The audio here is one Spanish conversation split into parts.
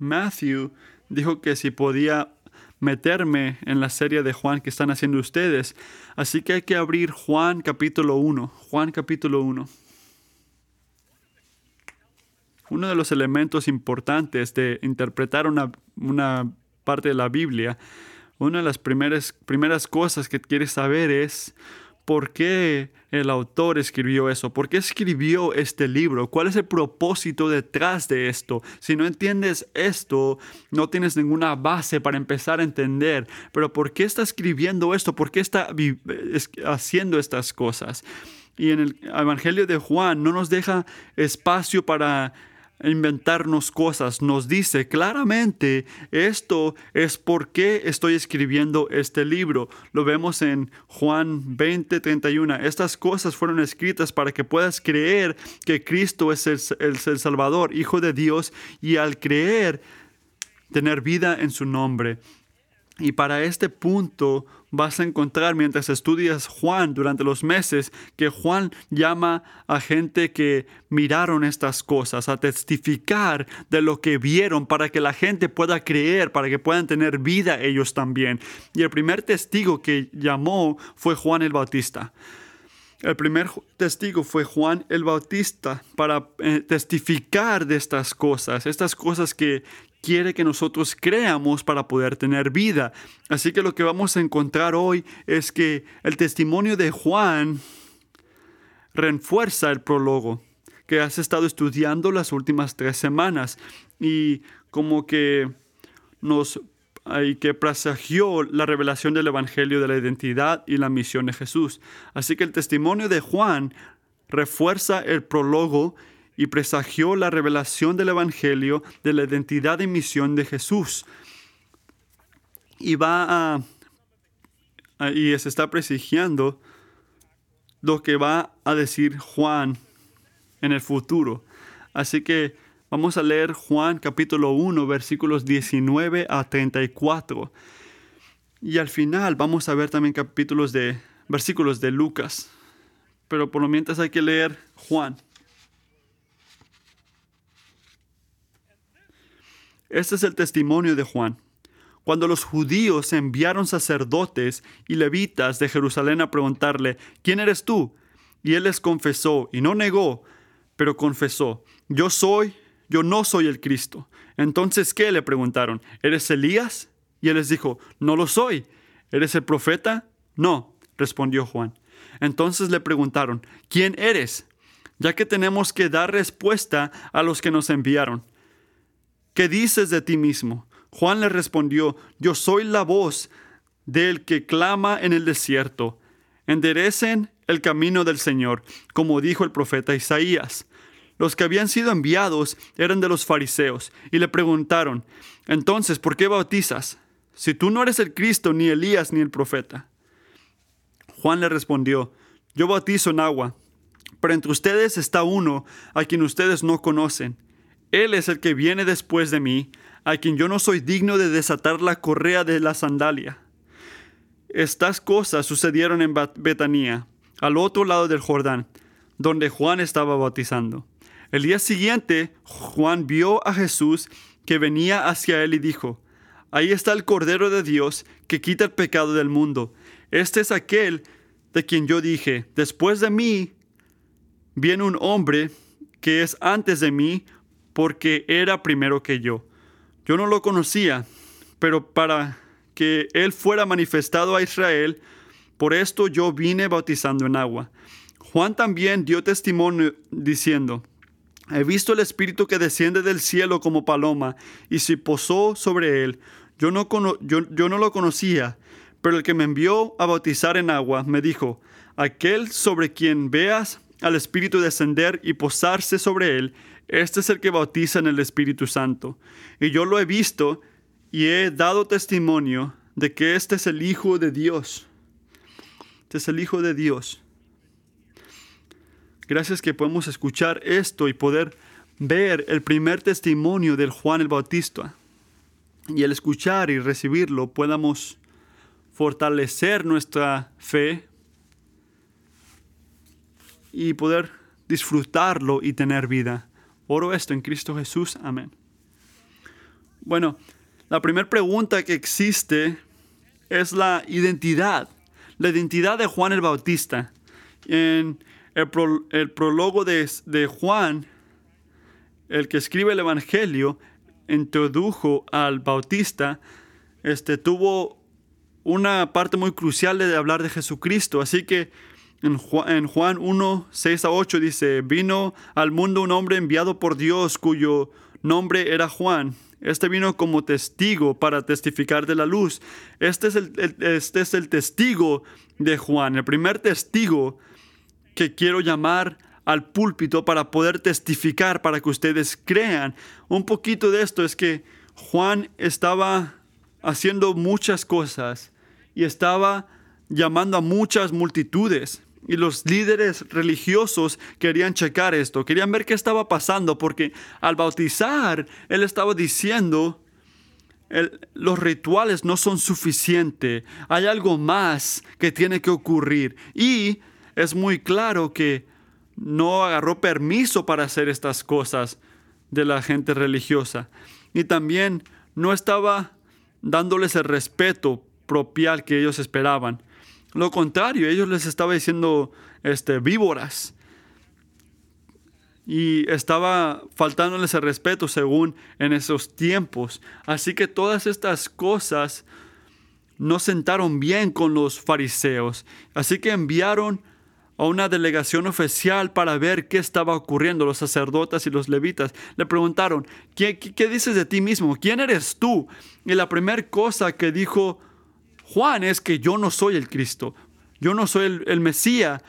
Matthew dijo que si podía meterme en la serie de Juan que están haciendo ustedes. Así que hay que abrir Juan capítulo 1. Juan capítulo 1. Uno de los elementos importantes de interpretar una, una parte de la Biblia, una de las primeras, primeras cosas que quieres saber es por qué el autor escribió eso, por qué escribió este libro, cuál es el propósito detrás de esto. Si no entiendes esto, no tienes ninguna base para empezar a entender, pero por qué está escribiendo esto, por qué está haciendo estas cosas. Y en el Evangelio de Juan no nos deja espacio para inventarnos cosas. Nos dice claramente, esto es por qué estoy escribiendo este libro. Lo vemos en Juan 20, 31. Estas cosas fueron escritas para que puedas creer que Cristo es el, el Salvador, Hijo de Dios, y al creer, tener vida en su nombre. Y para este punto vas a encontrar mientras estudias Juan durante los meses que Juan llama a gente que miraron estas cosas, a testificar de lo que vieron para que la gente pueda creer, para que puedan tener vida ellos también. Y el primer testigo que llamó fue Juan el Bautista. El primer testigo fue Juan el Bautista para eh, testificar de estas cosas, estas cosas que quiere que nosotros creamos para poder tener vida. Así que lo que vamos a encontrar hoy es que el testimonio de Juan refuerza el prólogo que has estado estudiando las últimas tres semanas y como que nos y que presagió la revelación del Evangelio de la identidad y la misión de Jesús. Así que el testimonio de Juan refuerza el prólogo y presagió la revelación del Evangelio de la identidad y misión de Jesús. Y va y se está presagiando lo que va a decir Juan en el futuro. Así que vamos a leer Juan capítulo 1 versículos 19 a 34. Y al final vamos a ver también capítulos de versículos de Lucas. Pero por lo mientras hay que leer Juan. Este es el testimonio de Juan. Cuando los judíos enviaron sacerdotes y levitas de Jerusalén a preguntarle, ¿quién eres tú? Y él les confesó, y no negó, pero confesó, yo soy, yo no soy el Cristo. Entonces, ¿qué? le preguntaron, ¿eres Elías? Y él les dijo, no lo soy. ¿Eres el profeta? No, respondió Juan. Entonces le preguntaron, ¿quién eres? Ya que tenemos que dar respuesta a los que nos enviaron. ¿Qué dices de ti mismo? Juan le respondió, yo soy la voz del que clama en el desierto. Enderecen el camino del Señor, como dijo el profeta Isaías. Los que habían sido enviados eran de los fariseos y le preguntaron, entonces, ¿por qué bautizas? Si tú no eres el Cristo, ni Elías, ni el profeta. Juan le respondió, yo bautizo en agua, pero entre ustedes está uno a quien ustedes no conocen él es el que viene después de mí, a quien yo no soy digno de desatar la correa de la sandalia. Estas cosas sucedieron en Betanía, al otro lado del Jordán, donde Juan estaba bautizando. El día siguiente, Juan vio a Jesús que venía hacia él y dijo, Ahí está el Cordero de Dios que quita el pecado del mundo. Este es aquel de quien yo dije, después de mí viene un hombre que es antes de mí porque era primero que yo. Yo no lo conocía, pero para que Él fuera manifestado a Israel, por esto yo vine bautizando en agua. Juan también dio testimonio diciendo, he visto el Espíritu que desciende del cielo como paloma y se posó sobre él. Yo no, yo, no lo conocía, pero el que me envió a bautizar en agua me dijo, aquel sobre quien veas al Espíritu descender y posarse sobre él, este es el que bautiza en el Espíritu Santo. Y yo lo he visto y he dado testimonio de que este es el Hijo de Dios. Este es el Hijo de Dios. Gracias que podemos escuchar esto y poder ver el primer testimonio del Juan el Bautista. Y al escuchar y recibirlo podamos fortalecer nuestra fe y poder disfrutarlo y tener vida. Oro esto en Cristo Jesús. Amén. Bueno, la primera pregunta que existe es la identidad, la identidad de Juan el Bautista. En el, prólogo de, de Juan, el que escribe el Evangelio, introdujo al Bautista, este, tuvo una parte muy crucial de hablar de Jesucristo. Así que en Juan, 1, 6 a 8 dice, vino al mundo un hombre enviado por Dios cuyo nombre era Juan. Este vino como testigo para testificar de la luz. Este es el, este es el testigo de Juan, el primer testigo que quiero llamar al púlpito para poder testificar, para que ustedes crean. Un poquito de esto es que Juan estaba haciendo muchas cosas y estaba llamando a muchas multitudes. Y los líderes religiosos querían checar esto, querían ver qué estaba pasando, porque al bautizar, él estaba diciendo, los rituales no son suficientes, hay algo más que tiene que ocurrir. Y es muy claro que no agarró permiso para hacer estas cosas de la gente religiosa. Y también no estaba dándoles el respeto propial que ellos esperaban. Lo contrario, ellos les estaba diciendo este, víboras. Y estaba faltándoles el respeto según en esos tiempos. Así que todas estas cosas no sentaron bien con los fariseos. Así que enviaron a una delegación oficial para ver qué estaba ocurriendo. Los sacerdotes y los levitas le preguntaron, ¿qué, dices de ti mismo? ¿Quién eres tú? Y la primera cosa que dijo Juan es que yo no soy el Cristo, yo no soy el, el Mesías.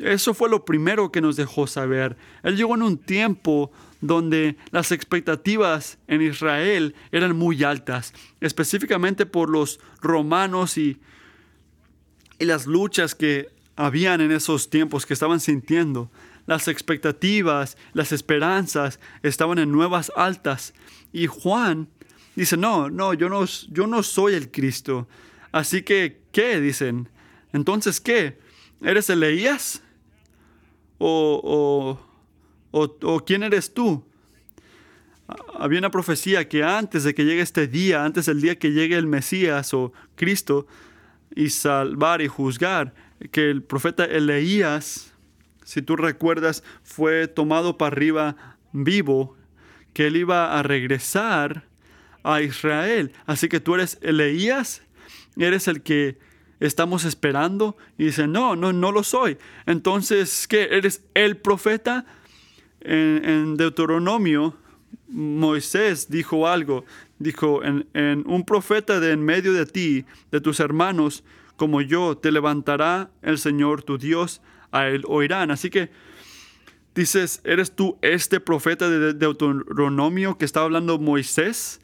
Eso fue lo primero que nos dejó saber. Él llegó en un tiempo donde las expectativas en Israel eran muy altas, específicamente por los romanos y, y las luchas que habían en esos tiempos que estaban sintiendo. Las expectativas, las esperanzas estaban en nuevas altas. Y Juan dice, no, no, yo no, yo no soy el Cristo. Así que, ¿qué? Dicen. Entonces, ¿qué? ¿Eres Elías? ¿O, o, o quién eres tú? Había una profecía que antes de que llegue este día, antes del día que llegue el Mesías o Cristo, y salvar y juzgar, que el profeta Eleías, si tú recuerdas, fue tomado para arriba vivo, que él iba a regresar a Israel. Así que tú eres Eleías, eres el que estamos esperando. Y dice, no, no, no lo soy. Entonces, ¿qué? ¿Eres el profeta? En, Deuteronomio, Moisés dijo algo. Dijo, en, en un profeta de en medio de ti, de tus hermanos, como yo, te levantará el Señor tu Dios, a él oirán. Así que dices, ¿eres tú este profeta de Deuteronomio que estaba hablando Moisés?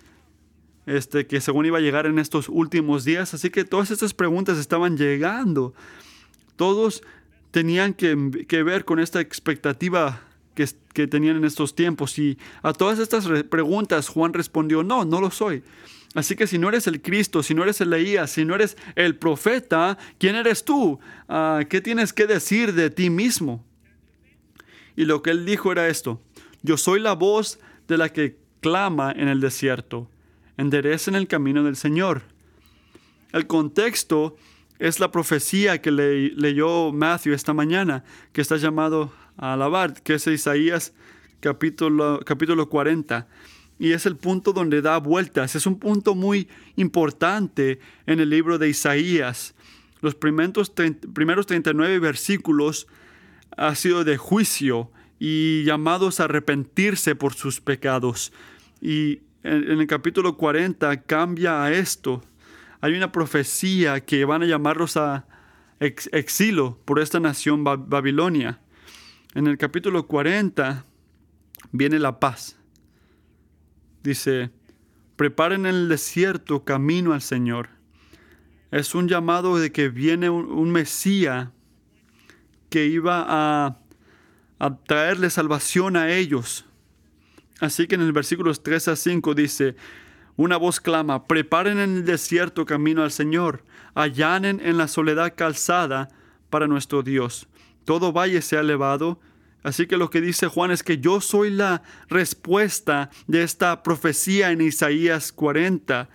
Este, que según iba a llegar en estos últimos días. Así que todas estas preguntas estaban llegando. Todos tenían que, ver con esta expectativa que, tenían en estos tiempos. Y a todas estas preguntas Juan respondió, no, no lo soy. Así que si no eres el Cristo, si no eres el Leías, si no eres el profeta, ¿quién eres tú? Ah, ¿Qué tienes que decir de ti mismo? Y lo que él dijo era esto, yo soy la voz de la que clama en el desierto, enderecen el camino del Señor. El contexto es la profecía que leyó Matthew esta mañana, que está llamado a alabar, que es Isaías capítulo, capítulo 40 y es el punto donde da vueltas. Es un punto muy importante en el libro de Isaías. Los primeros, primeros 39 versículos ha sido de juicio y llamados a arrepentirse por sus pecados. Y en, el capítulo 40 cambia a esto. Hay una profecía que van a llamarlos a exilio por esta nación Babilonia. En el capítulo 40 viene la paz Dice, preparen en el desierto camino al Señor. Es un llamado de que viene un, Mesías que iba a traerle salvación a ellos. Así que en el versículos 3 a 5 dice, una voz clama, preparen en el desierto camino al Señor, allanen en la soledad calzada para nuestro Dios. Todo valle sea elevado Así que lo que dice Juan es que yo soy la respuesta de esta profecía en Isaías 40,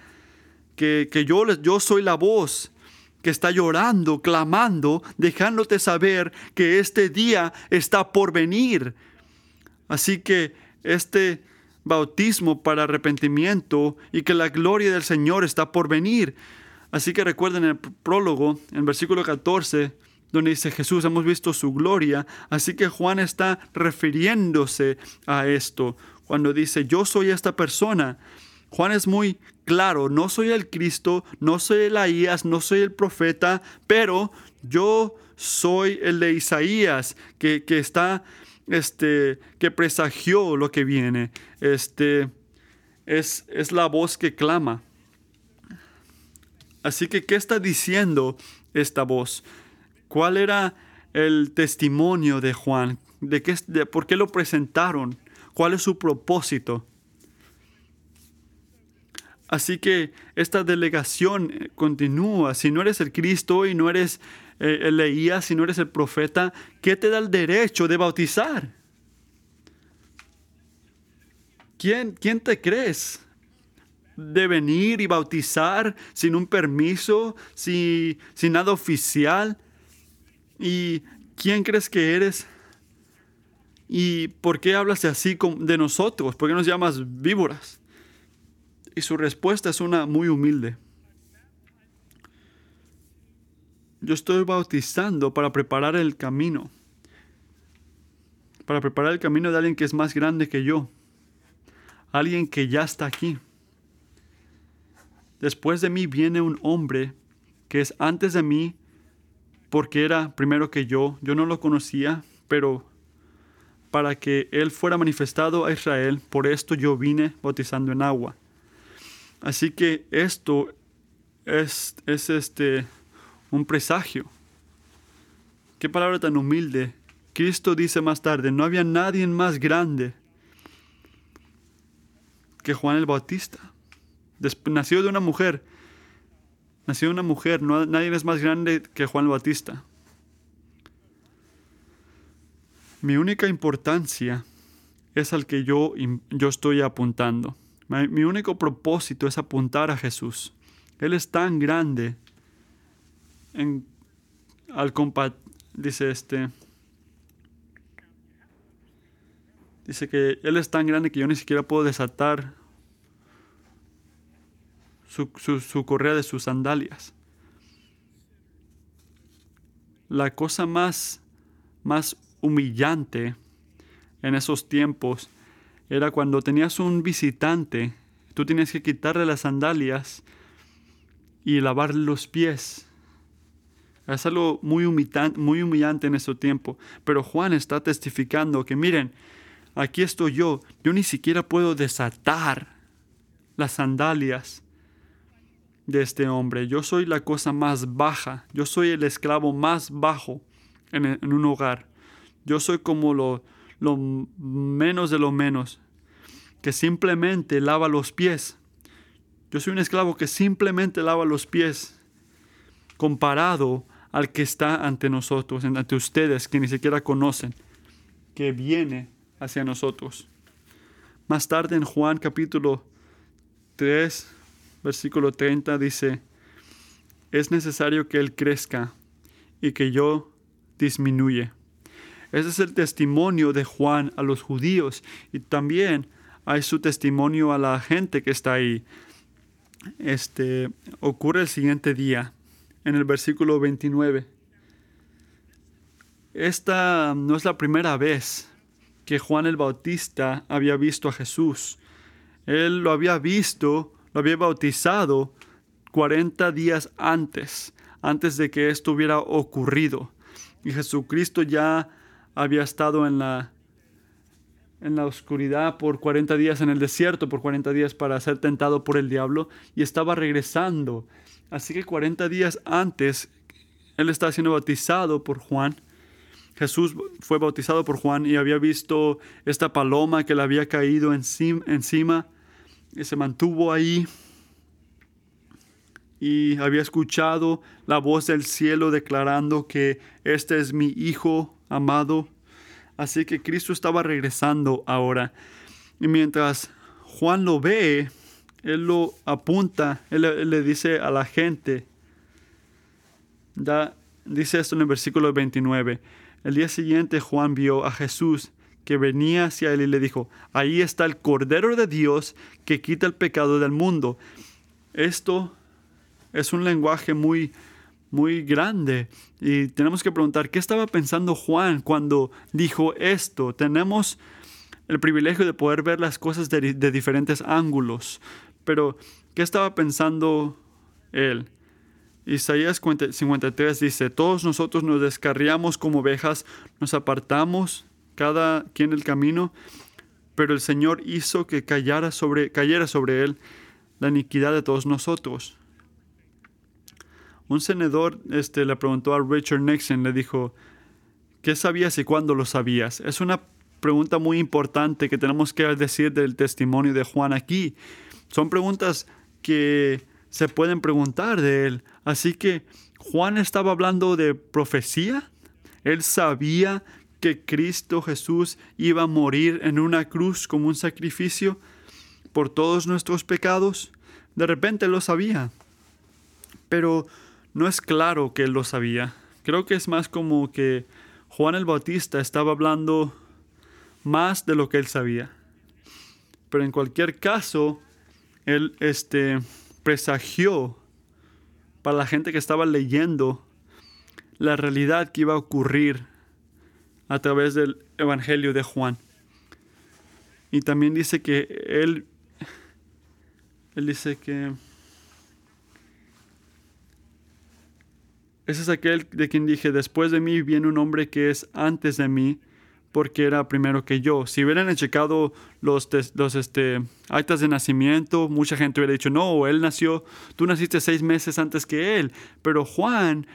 que, que yo, yo soy la voz que está llorando, clamando, dejándote saber que este día está por venir. Así que este bautismo para arrepentimiento y que la gloria del Señor está por venir. Así que recuerden el prólogo, en versículo 14, donde dice Jesús, hemos visto su gloria. Así que Juan está refiriéndose a esto. Cuando dice, yo soy esta persona. Juan es muy claro, no soy el Cristo, no soy Elías, no soy el profeta, pero yo soy el de Isaías, que, que está este, que presagió lo que viene. Este, es, es la voz que clama. Así que, ¿qué está diciendo esta voz? ¿Cuál era el testimonio de Juan? ¿De, qué, de por qué lo presentaron? ¿Cuál es su propósito? Así que esta delegación eh, continúa. Si no eres el Cristo y no eres eh, leía, si no eres el profeta, ¿qué te da el derecho de bautizar? ¿Quién, quién te crees? de venir y bautizar sin un permiso, sin, sin nada oficial. ¿Y quién crees que eres? ¿Y por qué hablas así de nosotros? ¿Por qué nos llamas víboras? Y su respuesta es una muy humilde. Yo estoy bautizando para preparar el camino. Para preparar el camino de alguien que es más grande que yo. Alguien que ya está aquí. Después de mí viene un hombre que es antes de mí porque era primero que yo. Yo no lo conocía, pero para que él fuera manifestado a Israel, por esto yo vine bautizando en agua. Así que esto es, es este un presagio. Qué palabra tan humilde. Cristo dice más tarde, no había nadie más grande que Juan el Bautista. nació de una mujer. Nació de una mujer. No, nadie es más grande que Juan el Bautista. Mi única importancia es al que yo, yo estoy apuntando. Mi, único propósito es apuntar a Jesús. Él es tan grande en, al compat, dice este, dice que Él es tan grande que yo ni siquiera puedo desatar su, su correa de sus sandalias. La cosa más, más humillante en esos tiempos era cuando tenías un visitante, tú tenías que quitarle las sandalias y lavarle los pies. Es algo muy humillante, muy humillante en ese tiempo. Pero Juan está testificando que miren, aquí estoy yo, yo ni siquiera puedo desatar las sandalias de este hombre. Yo soy la cosa más baja, yo soy el esclavo más bajo en, un hogar. Yo soy como lo menos de lo menos, que simplemente lava los pies. Yo soy un esclavo que simplemente lava los pies comparado al que está ante nosotros, ante ustedes que ni siquiera conocen, que viene hacia nosotros. Más tarde en Juan capítulo 3, versículo 30 dice, es necesario que Él crezca y que yo disminuye. Ese es el testimonio de Juan a los judíos y también hay su testimonio a la gente que está ahí. Este ocurre el siguiente día en el versículo 29. Esta no es la primera vez que Juan el Bautista había visto a Jesús. Él lo había visto, lo había bautizado 40 días antes, antes de que esto hubiera ocurrido. Y Jesucristo ya había estado en la, en la oscuridad por 40 días, en el desierto por 40 días para ser tentado por el diablo, y estaba regresando Así que 40 días antes, él estaba siendo bautizado por Juan. Jesús fue bautizado por Juan y había visto esta paloma que le había caído encima y se mantuvo ahí y había escuchado la voz del cielo declarando que este es mi Hijo amado, Así que Cristo estaba regresando ahora. Y mientras Juan lo ve, él lo apunta, él, le dice a la gente, da, dice esto en el versículo 29, el día siguiente Juan vio a Jesús que venía hacia él y le dijo, ahí está el Cordero de Dios que quita el pecado del mundo. Esto es un lenguaje muy, muy grande y tenemos que preguntar, ¿qué estaba pensando Juan cuando dijo esto? Tenemos el privilegio de poder ver las cosas de, diferentes ángulos, pero ¿qué estaba pensando él? Isaías 53 dice, todos nosotros nos descarriamos como ovejas, nos apartamos cada quien el camino, pero el Señor hizo que cayera sobre, cayera sobre él la iniquidad de todos nosotros. Un senador este, le preguntó a Richard Nixon, le dijo, ¿qué sabías y cuándo lo sabías? Es una pregunta muy importante que tenemos que decir del testimonio de Juan aquí. Son preguntas que se pueden preguntar de él. Así que Juan estaba hablando de profecía. Él sabía que Cristo Jesús iba a morir en una cruz como un sacrificio por todos nuestros pecados. De repente lo sabía. Pero no es claro que él lo sabía. Creo que es más como que Juan el Bautista estaba hablando más de lo que él sabía. Pero en cualquier caso, él este, presagió para la gente que estaba leyendo la realidad que iba a ocurrir a través del Evangelio de Juan. Y también dice que él, él dice que ese es aquel de quien dije, después de mí viene un hombre que es antes de mí, porque era primero que yo. Si hubieran checado los, los este, actas de nacimiento, mucha gente hubiera dicho, no, él nació, tú naciste seis meses antes que él. Pero Juan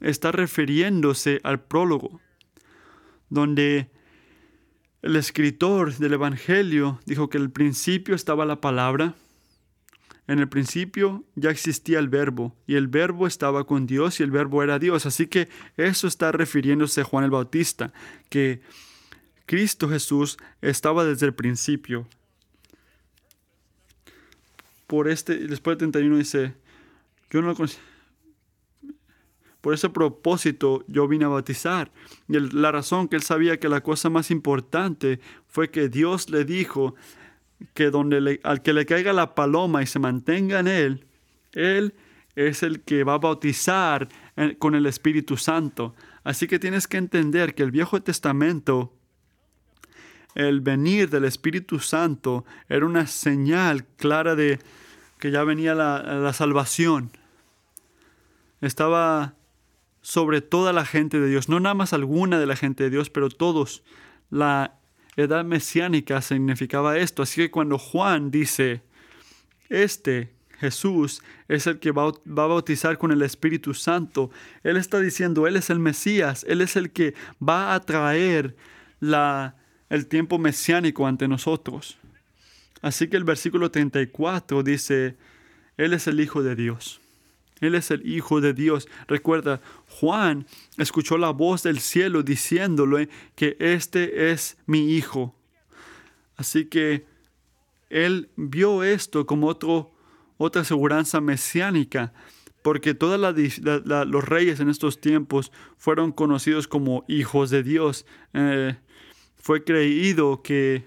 está refiriéndose al prólogo, donde el escritor del Evangelio dijo que el principio estaba la palabra, en el principio ya existía el verbo y el verbo estaba con Dios y el verbo era Dios. Así que eso está refiriéndose a Juan el Bautista, que Cristo Jesús estaba desde el principio. Por este, después de 31 dice, yo no por ese propósito yo vine a bautizar. Y la razón que él sabía que la cosa más importante fue que Dios le dijo que donde al que le caiga la paloma y se mantenga en él, él es el que va a bautizar con el Espíritu Santo. Así que tienes que entender que el Viejo Testamento el venir del Espíritu Santo era una señal clara de que ya venía la, salvación. Estaba sobre toda la gente de Dios, no nada más alguna de la gente de Dios, pero todos. La edad mesiánica significaba esto. Así que cuando Juan dice, este Jesús es el que va, a bautizar con el Espíritu Santo, Él está diciendo, Él es el Mesías, Él es el que va a traer la, el tiempo mesiánico ante nosotros. Así que el versículo 34 dice, Él es el Hijo de Dios. Él es el Hijo de Dios. Recuerda, Juan escuchó la voz del cielo diciéndole que este es mi Hijo. Así que él vio esto como otro, otra aseguranza mesiánica, porque todos los reyes en estos tiempos fueron conocidos como hijos de Dios. Eh, fue creído que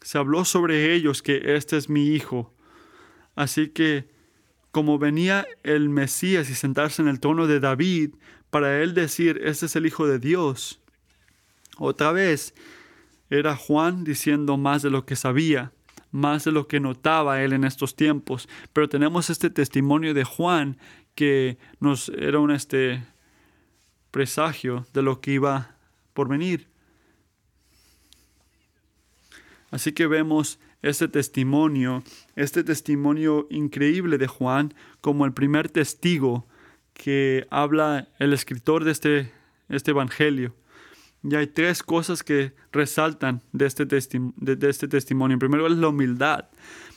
se habló sobre ellos que este es mi hijo. Así que como venía el Mesías y sentarse en el trono de David, para él decir, este es el Hijo de Dios. Otra vez era Juan diciendo más de lo que sabía, más de lo que notaba él en estos tiempos. Pero tenemos este testimonio de Juan que nos era un este presagio de lo que iba por venir. Así que vemos este testimonio, este testimonio increíble de Juan como el primer testigo que habla el escritor de este, este evangelio. Y hay tres cosas que resaltan de este, de, este testimonio. En primer lugar, la humildad.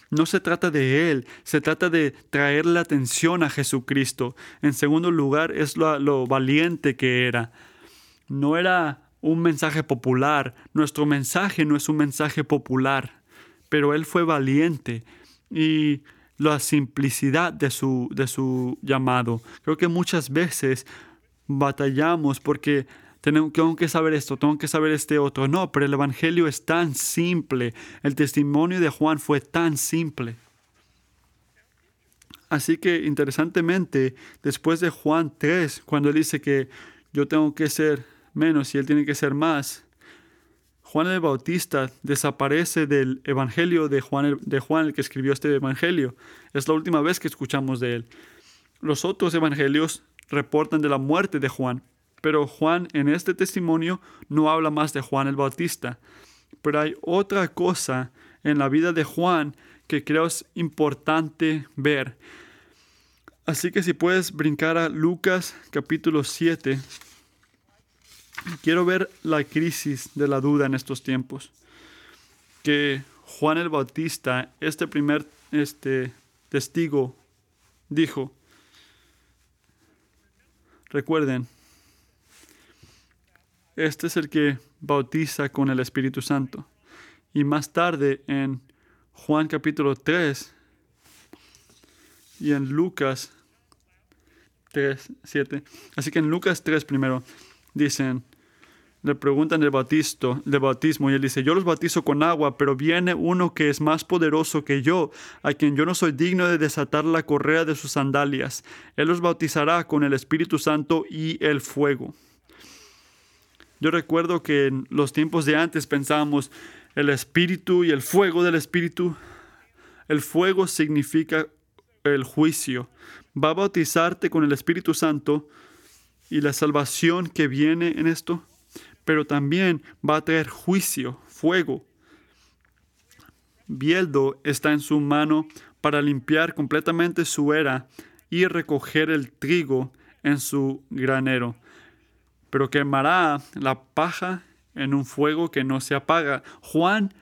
No se trata de él, se trata de traer la atención a Jesucristo. En segundo lugar, es lo valiente que era. No era un mensaje popular. Nuestro mensaje no es un mensaje popular, pero él fue valiente y la simplicidad de su, de su llamado. Creo que muchas veces batallamos porque tengo, tengo que saber esto, tengo que saber este otro. No, pero el Evangelio es tan simple. El testimonio de Juan fue tan simple. Así que interesantemente, después de Juan 3, cuando él dice que yo tengo que ser menos y él tiene que ser más, Juan el Bautista desaparece del Evangelio de Juan, de Juan, el que escribió este Evangelio. Es la última vez que escuchamos de él. Los otros Evangelios reportan de la muerte de Juan, pero Juan en este testimonio no habla más de Juan el Bautista. Pero hay otra cosa en la vida de Juan que creo es importante ver. Así que si puedes brincar a Lucas capítulo 7, quiero ver la crisis de la duda en estos tiempos. Que Juan el Bautista, este primer este, testigo, dijo, recuerden, este es el que bautiza con el Espíritu Santo. Y más tarde en Juan capítulo 3, y en Lucas 3, 7. Así que en Lucas 3 primero dicen, le preguntan el bautismo, de bautismo y él dice, yo los bautizo con agua, pero viene uno que es más poderoso que yo, a quien yo no soy digno de desatar la correa de sus sandalias. Él los bautizará con el Espíritu Santo y el fuego. Yo recuerdo que en los tiempos de antes pensábamos el Espíritu y el fuego del Espíritu. El fuego significa el juicio. Va a bautizarte con el Espíritu Santo y la salvación que viene en esto, pero también va a traer juicio, fuego. Bieldo está en su mano para limpiar completamente su era y recoger el trigo en su granero, pero quemará la paja en un fuego que no se apaga. Juan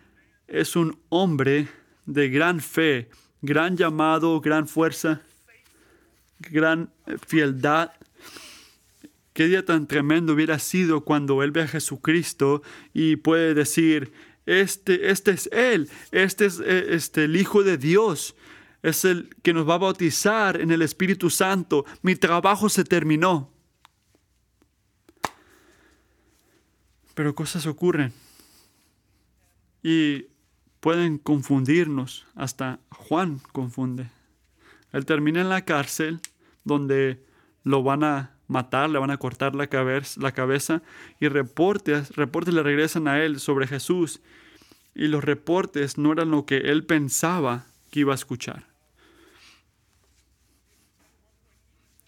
es un hombre de gran fe gran llamado, gran fuerza, gran fieldad. Qué día tan tremendo hubiera sido cuando Él ve a Jesucristo y puede decir, este, este es Él, este es eh, este, el Hijo de Dios, es el que nos va a bautizar en el Espíritu Santo. Mi trabajo se terminó. Pero cosas ocurren. Y pueden confundirnos, hasta Juan confunde. Él termina en la cárcel donde lo van a matar, le van a cortar la la cabeza y reportes, reportes le regresan a él sobre Jesús y los reportes no eran lo que él pensaba que iba a escuchar.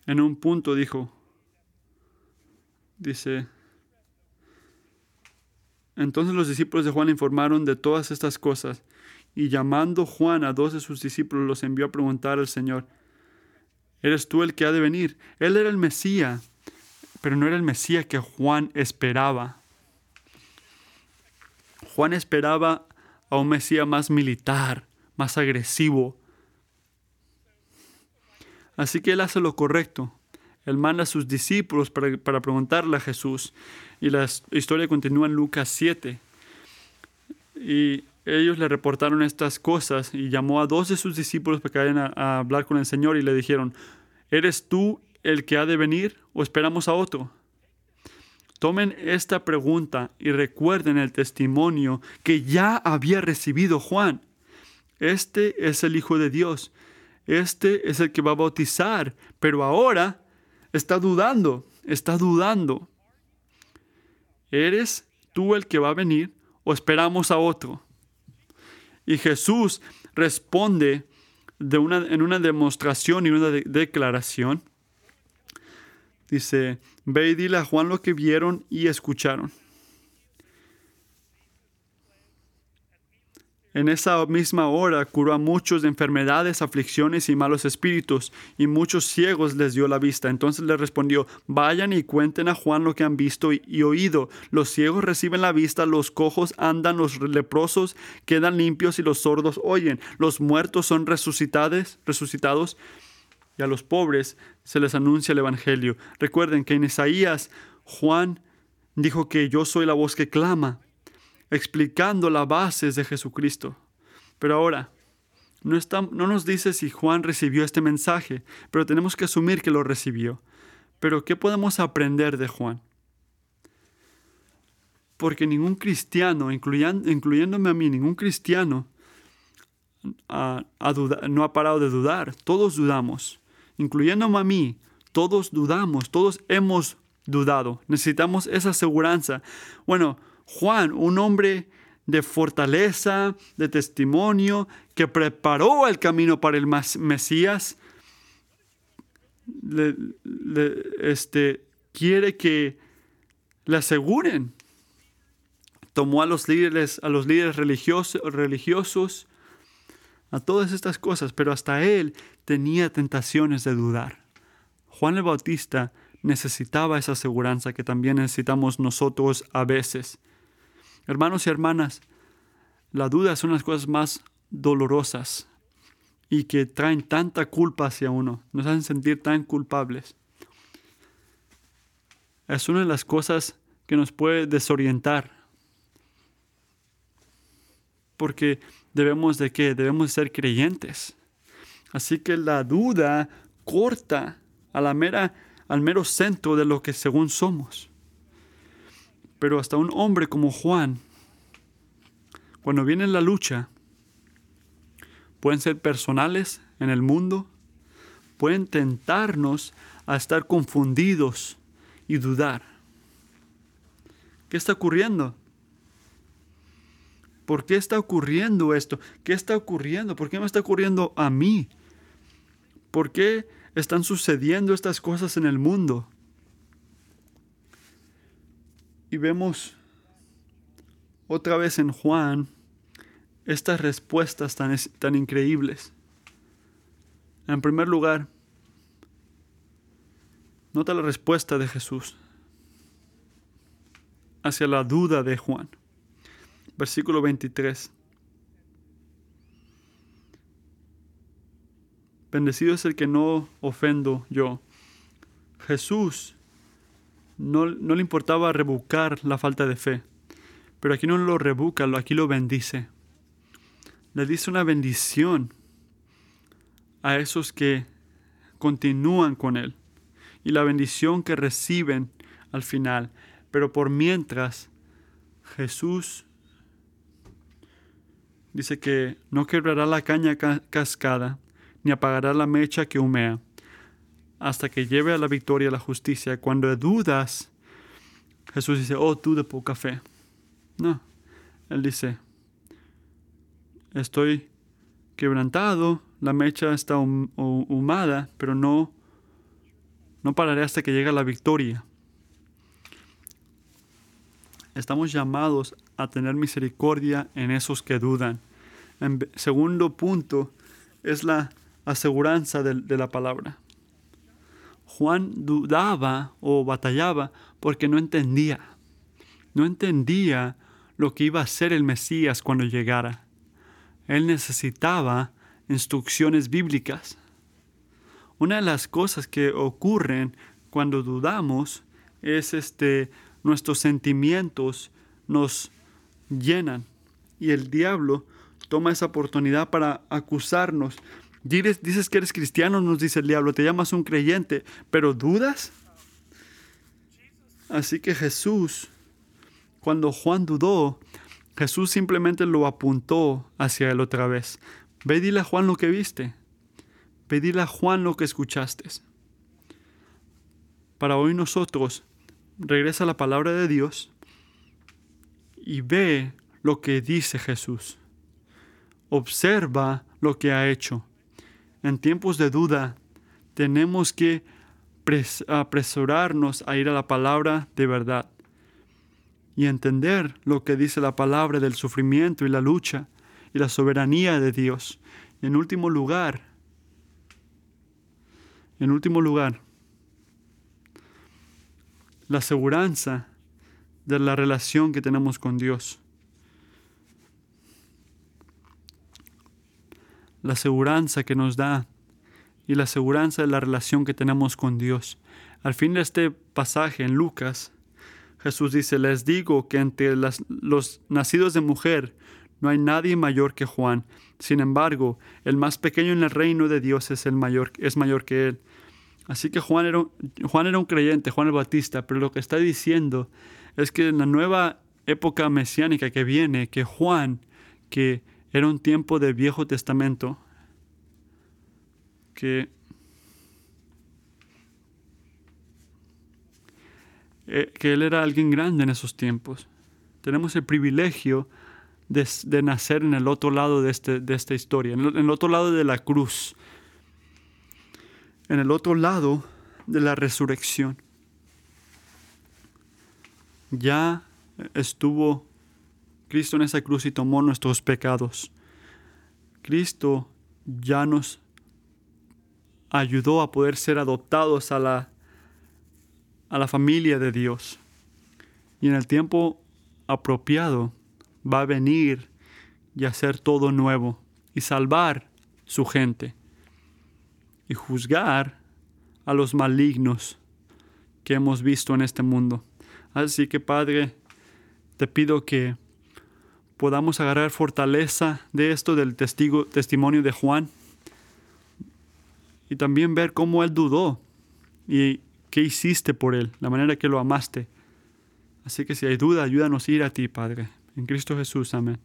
En un punto dijo, dice, entonces los discípulos de Juan informaron de todas estas cosas, y llamando Juan a dos de sus discípulos los envió a preguntar al Señor, ¿eres tú el que ha de venir? Él era el Mesías, pero no era el Mesías que Juan esperaba. Juan esperaba a un Mesías más militar, más agresivo. Así que él hace lo correcto. Él manda a sus discípulos para, para preguntarle a Jesús. Y la historia continúa en Lucas 7. Y ellos le reportaron estas cosas y llamó a dos de sus discípulos para que vayan a, hablar con el Señor y le dijeron, ¿eres tú el que ha de venir o esperamos a otro? Tomen esta pregunta y recuerden el testimonio que ya había recibido Juan. Este es el Hijo de Dios. Este es el que va a bautizar, pero ahora está dudando, está dudando. ¿Eres tú el que va a venir o esperamos a otro? Y Jesús responde de una, en una demostración y una declaración. Dice, ve y dile a Juan lo que vieron y escucharon. En esa misma hora curó a muchos de enfermedades, aflicciones y malos espíritus, y muchos ciegos les dio la vista. Entonces le respondió, vayan y cuenten a Juan lo que han visto y, oído. Los ciegos reciben la vista, los cojos andan, los leprosos quedan limpios y los sordos oyen. Los muertos son resucitados, resucitados y a los pobres se les anuncia el Evangelio. Recuerden que en Isaías Juan dijo que yo soy la voz que clama, explicando las bases de Jesucristo. Pero ahora, no, está, no nos dice si Juan recibió este mensaje, pero tenemos que asumir que lo recibió. Pero ¿qué podemos aprender de Juan? Porque ningún cristiano, incluyéndome a mí, ningún cristiano no ha parado de dudar. Todos dudamos, incluyéndome a mí. Todos dudamos, todos hemos dudado. Necesitamos esa aseguranza. Bueno, Juan, un hombre de fortaleza, de testimonio, que preparó el camino para el Mesías, este, quiere que le aseguren. Tomó a los líderes, a los líderes religiosos, religiosos, a todas estas cosas, pero hasta él tenía tentaciones de dudar. Juan el Bautista necesitaba esa aseguranza que también necesitamos nosotros a veces. Hermanos y hermanas, la duda son las cosas más dolorosas y que traen tanta culpa hacia uno, nos hacen sentir tan culpables. Es una de las cosas que nos puede desorientar. Porque debemos de qué? Debemos ser creyentes. Así que la duda corta a la mera, al mero centro de lo que según somos. Pero hasta un hombre como Juan, cuando viene la lucha, pueden ser personales en el mundo, pueden tentarnos a estar confundidos y dudar. ¿Qué está ocurriendo? ¿Por qué está ocurriendo esto? ¿Qué está ocurriendo? ¿Por qué me está ocurriendo a mí? ¿Por qué están sucediendo estas cosas en el mundo? Y vemos otra vez en Juan estas respuestas tan, tan increíbles. En primer lugar, nota la respuesta de Jesús hacia la duda de Juan. Versículo 23. Bendecido es el que no ofendo yo. Jesús no, le importaba rebucar la falta de fe. Pero aquí no lo rebuca, aquí lo bendice. Le dice una bendición a esos que continúan con Él y la bendición que reciben al final. Pero por mientras, Jesús dice que no quebrará la caña cascada, ni apagará la mecha que humea hasta que lleve a la victoria la justicia. Cuando dudas, Jesús dice, oh tú de poca fe. No, Él dice, estoy quebrantado, la mecha está humada, pero no, no pararé hasta que llegue la victoria. Estamos llamados a tener misericordia en esos que dudan. En segundo punto es la aseguranza de la palabra. Juan dudaba o batallaba porque no entendía. No entendía lo que iba a ser el Mesías cuando llegara. Él necesitaba instrucciones bíblicas. Una de las cosas que ocurren cuando dudamos es este nuestros sentimientos nos llenan y el diablo toma esa oportunidad para acusarnos Dices que eres cristiano, nos dice el diablo, te llamas un creyente, pero dudas. Así que Jesús, cuando Juan dudó, Jesús simplemente lo apuntó hacia él otra vez. Ve dile a Juan lo que viste. Ve dile a Juan lo que escuchaste. Para hoy nosotros, regresa la palabra de Dios y ve lo que dice Jesús. Observa lo que ha hecho en tiempos de duda, tenemos que apresurarnos a ir a la palabra de verdad y entender lo que dice la palabra del sufrimiento y la lucha y la soberanía de Dios. en último lugar, en último lugar, la aseguranza de la relación que tenemos con Dios. La seguridad que nos da y la seguridad de la relación que tenemos con Dios. Al fin de este pasaje en Lucas, Jesús dice, les digo que entre los nacidos de mujer no hay nadie mayor que Juan. Sin embargo, el más pequeño en el reino de Dios es, el mayor, es mayor que él. Así que Juan era, Juan era un creyente, Juan el Bautista, pero lo que está diciendo es que en la nueva época mesiánica que viene, que Juan, que era un tiempo de Viejo Testamento, que Eh, que Él era alguien grande en esos tiempos. Tenemos el privilegio de, nacer en el otro lado de, este, de esta historia, en el, otro lado de la cruz, en el otro lado de la resurrección. Ya estuvo Cristo en esa cruz y tomó nuestros pecados. Cristo ya nos ayudó a poder ser adoptados a la a la familia de Dios. Y en el tiempo apropiado va a venir y hacer todo nuevo y salvar su gente y juzgar a los malignos que hemos visto en este mundo. Así que Padre, te pido que podamos agarrar fortaleza de esto del testigo, testimonio de Juan y también ver cómo él dudó y qué hiciste por Él, la manera que lo amaste. Así que si hay duda, ayúdanos a ir a ti, Padre. En Cristo Jesús, amén.